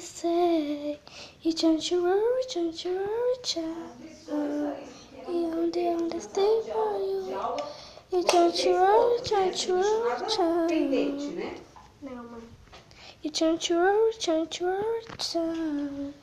say, you don't you worry, don't you worry. You only for you. You don't you worry, don't you worry.